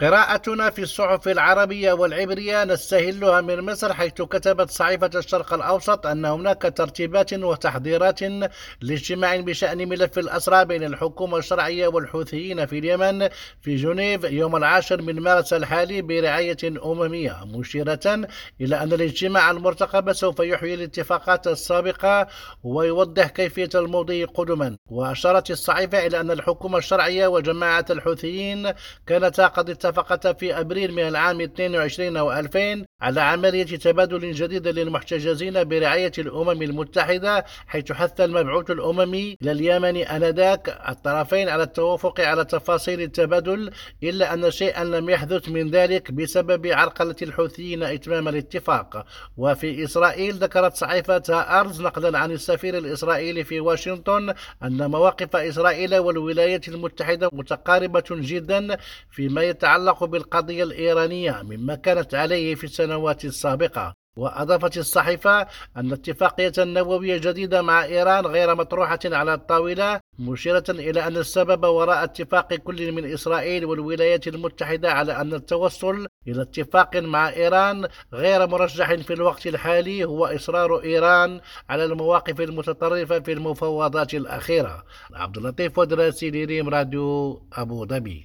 قراءتنا في الصحف العربية والعبرية نستهلها من مصر حيث كتبت صحيفة الشرق الأوسط أن هناك ترتيبات وتحضيرات لاجتماع بشأن ملف الأسرى بين الحكومة الشرعية والحوثيين في اليمن في جنيف يوم العاشر من مارس الحالي برعاية أممية. مشيرة إلى أن الاجتماع المرتقب سوف يحيي الاتفاقات السابقة ويوضح كيفية المضي قدما. وأشارت الصحيفة إلى أن الحكومة الشرعية وجماعة الحوثيين كانتا قد اتفقتا في أبريل من العام 22 أو 2000 على عملية تبادل جديد للمحتجزين برعاية الأمم المتحدة حيث حث المبعوث الأممي إلى اليمن آنذاك الطرفين على التوافق على تفاصيل التبادل إلا أن شيئا لم يحدث من ذلك بسبب عرقلة الحوثيين إتمام الاتفاق. وفي إسرائيل ذكرت صحيفة أرز نقلا عن السفير الإسرائيلي في واشنطن أن مواقف إسرائيل والولايات المتحدة متقاربة جدا فيما يتعلق بالقضية الإيرانية مما كانت عليه في السنوات السابقة وأضافت الصحيفة أن اتفاقية نووية جديدة مع إيران غير مطروحة على الطاولة مشيرة إلى أن السبب وراء اتفاق كل من إسرائيل والولايات المتحدة على أن التوصل إلى اتفاق مع إيران غير مرجح في الوقت الحالي هو إصرار إيران على المواقف المتطرفة في المفاوضات الأخيرة. عبد اللطيف ودراسي لريم راديو أبو ظبي.